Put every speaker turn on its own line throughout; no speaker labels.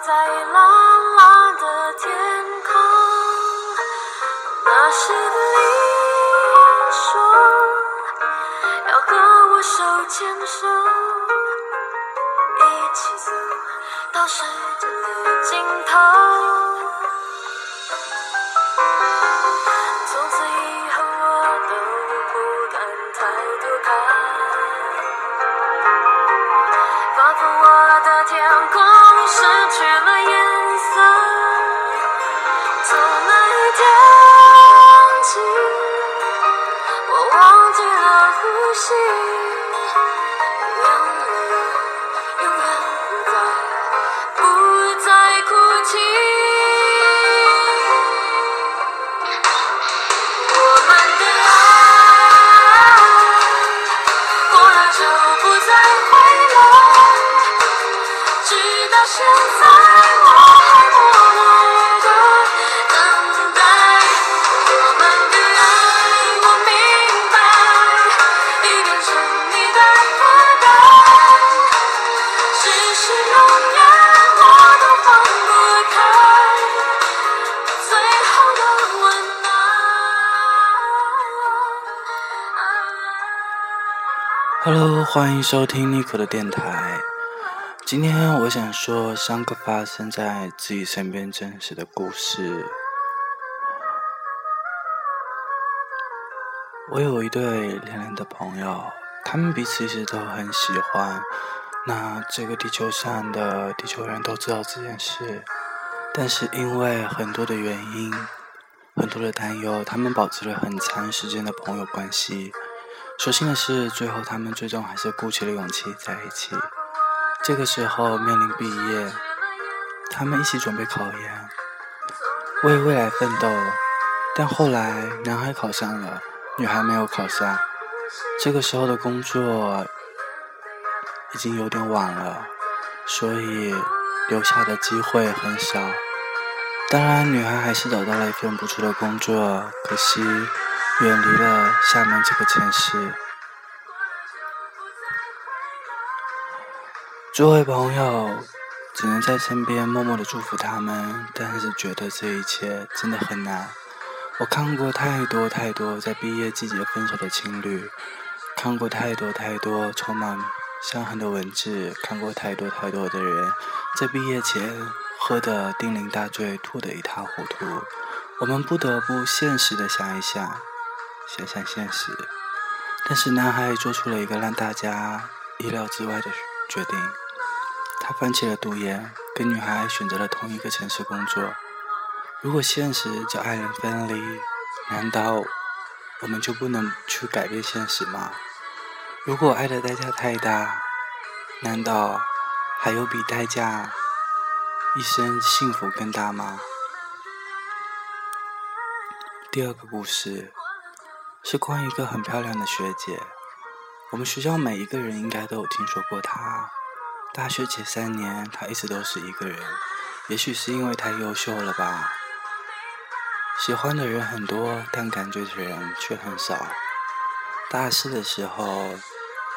在蓝的天空，那时的你说要和我手牵手，一起走到世界的尽头。了呼吸，永远永远不再不再哭泣。我们的爱过了就不再回来，直到现在我
欢迎收听妮可的电台。今天我想说三个发生在自己身边真实的故事。我有一对恋人的朋友，他们彼此一直都很喜欢。那这个地球上的地球人都知道这件事，但是因为很多的原因，很多的担忧，他们保持了很长时间的朋友关系。所幸的是，最后他们最终还是鼓起了勇气在一起。这个时候面临毕业，他们一起准备考研，为未来奋斗。但后来，男孩考上了，女孩没有考上。这个时候的工作已经有点晚了，所以留下的机会很少。当然，女孩还是找到了一份不错的工作，可惜远离了厦门这个城市。诸位朋友，只能在身边默默的祝福他们，但是觉得这一切真的很难。我看过太多太多在毕业季节分手的情侣，看过太多太多充满伤痕的文字，看过太多太多的人在毕业前喝得酩酊大醉，吐得一塌糊涂。我们不得不现实的想一想，想想现实。但是男孩做出了一个让大家意料之外的决定，他放弃了读研，跟女孩选择了同一个城市工作。如果现实叫爱人分离，难道我们就不能去改变现实吗？如果爱的代价太大，难道还有比代价一生幸福更大吗？第二个故事是关于一个很漂亮的学姐，我们学校每一个人应该都有听说过她。大学前三年，她一直都是一个人，也许是因为太优秀了吧。喜欢的人很多，但感觉的人却很少。大四的时候，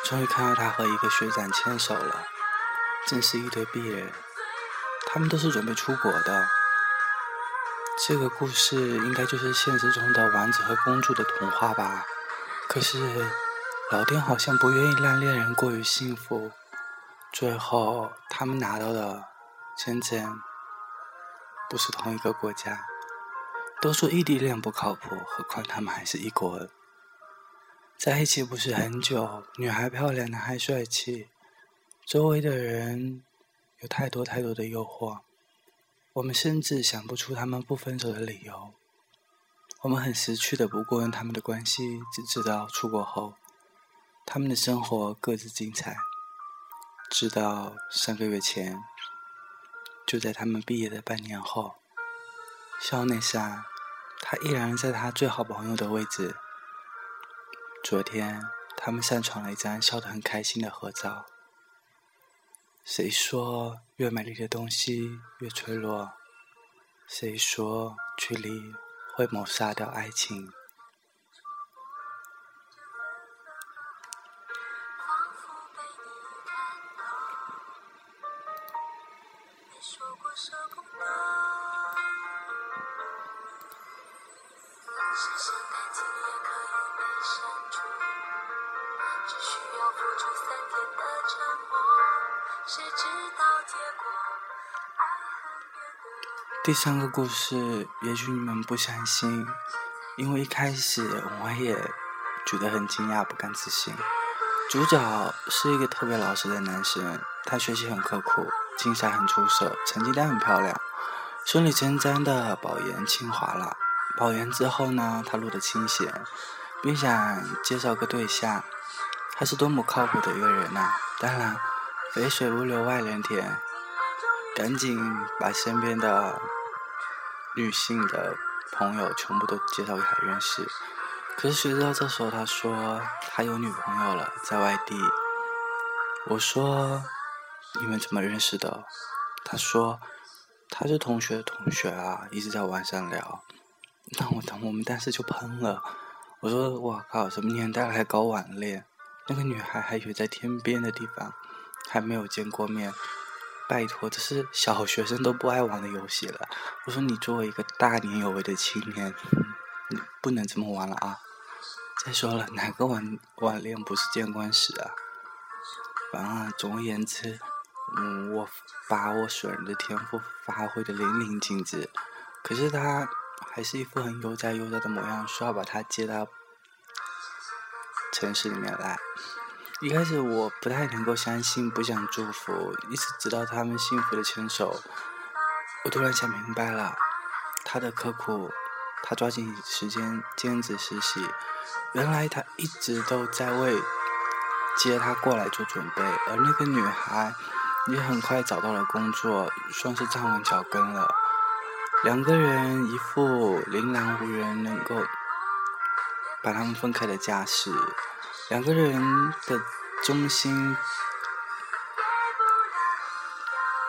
终于看到她和一个学长牵手了，正是一对璧人。他们都是准备出国的。这个故事应该就是现实中的王子和公主的童话吧？可是老天好像不愿意让恋人过于幸福，最后他们拿到的整整不是同一个国家。都说异地恋不靠谱，何况他们还是一国人。在一起不是很久，女孩漂亮，男孩帅气，周围的人有太多太多的诱惑，我们甚至想不出他们不分手的理由。我们很识趣的不过问他们的关系，只知道出国后，他们的生活各自精彩。直到三个月前，就在他们毕业的半年后。校内上，他依然在他最好朋友的位置。昨天，他们上传了一张笑得很开心的合照。谁说越美丽的东西越脆弱？谁说距离会抹杀掉爱情？
仿佛被你看到，你说过什空洞。深深感情也可以被删除，只需要付出三天的沉默。谁知道结果？
第三个故事，也许你们不相信，因为一开始我也觉得很惊讶，不敢自信。主角是一个特别老实的男生，他学习很刻苦，竞赛很出色，成绩单很漂亮，顺理成章的保研清华了。保研之后呢，他录的清闲，并想介绍个对象，他是多么靠谱的一个人呐、当然，肥水不流外人田，赶紧把身边的女性的朋友全部都介绍给他认识。可是谁知道这时候他说他有女朋友了，在外地。我说你们怎么认识的？他说他是同学的同学啊，一直在网上聊。那我当我们当时就喷了，我说我靠，什么年代了还搞网恋？那个女孩还以为在天边的地方，还没有见过面。拜托，这是小学生都不爱玩的游戏了。我说你作为一个大年有为的青年，你不能这么玩了啊！再说了，哪个网网恋不是见光死啊？反正总而言之，嗯，我把我损人的天赋发挥的淋漓尽致，可是他还是一副很悠哉悠哉的模样，说要把他接到城市里面来。一开始我不太能够相信，不想祝福，一直直到他们幸福的牵手，我突然想明白了，他的刻苦，他抓紧时间兼职实习，原来他一直都在为接他过来做准备，而那个女孩也很快找到了工作，算是站稳脚跟了。两个人一副琳琅无人能够把他们分开的架势，两个人的忠心，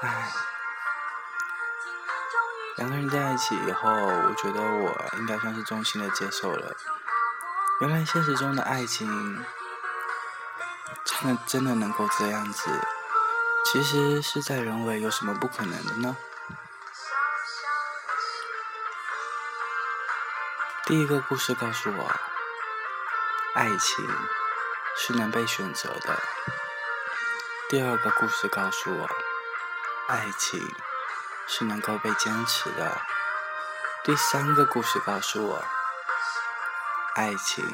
唉，两个人在一起以后，我觉得我应该算是衷心的接受了。原来现实中的爱情，真的真的能够这样子？其实事在人为，有什么不可能的呢？第一个故事告诉我，爱情是能被选择的。第二个故事告诉我，爱情是能够被坚持的。第三个故事告诉我，爱情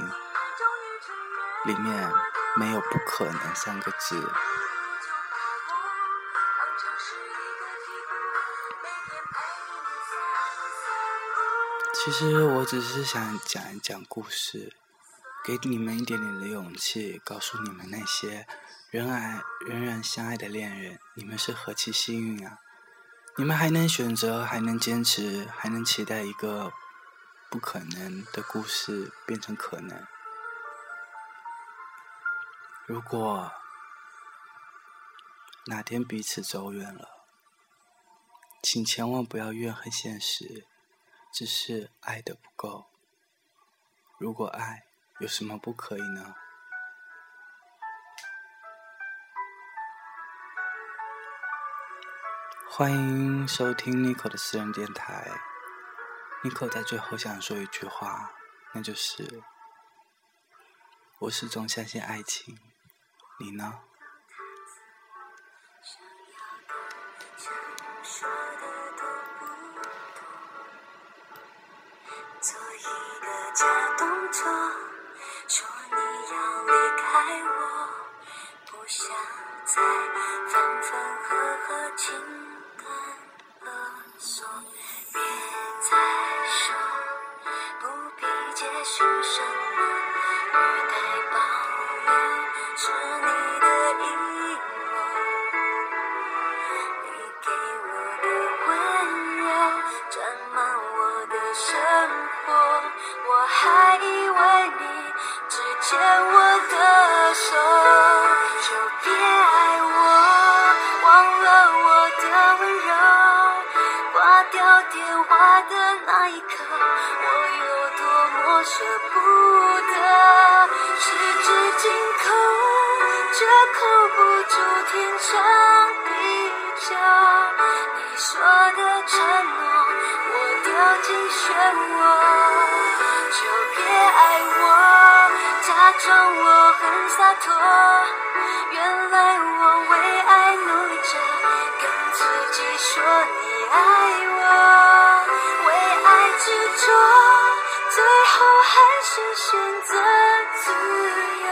里面没有不可能三个字。其实我只是想讲一讲故事，给你们一点点的勇气，告诉你们那些仍爱仍然相爱的恋人，你们是何其幸运啊！你们还能选择，还能坚持，还能期待一个不可能的故事变成可能。如果哪天彼此走远了，请千万不要怨恨现实。只是爱的不够。如果爱，有什么不可以呢？欢迎收听 Nico 的私人电台。Nico 在最后想说一句话，那就是：我始终相信爱情。你呢？
做一个假动作，要离开我，不想再分分合合，情感勒索，别再说，不必解释什么，牵我的手，就别爱我，忘了我的温柔。挂掉电话的那一刻，我有多么舍不得，十指紧扣，却扣不住天长地久。你说的承诺我掉进漩涡，假装我很洒脱。原来我为爱努力着，跟自己说你爱我，为爱执着，最后还是选择自由。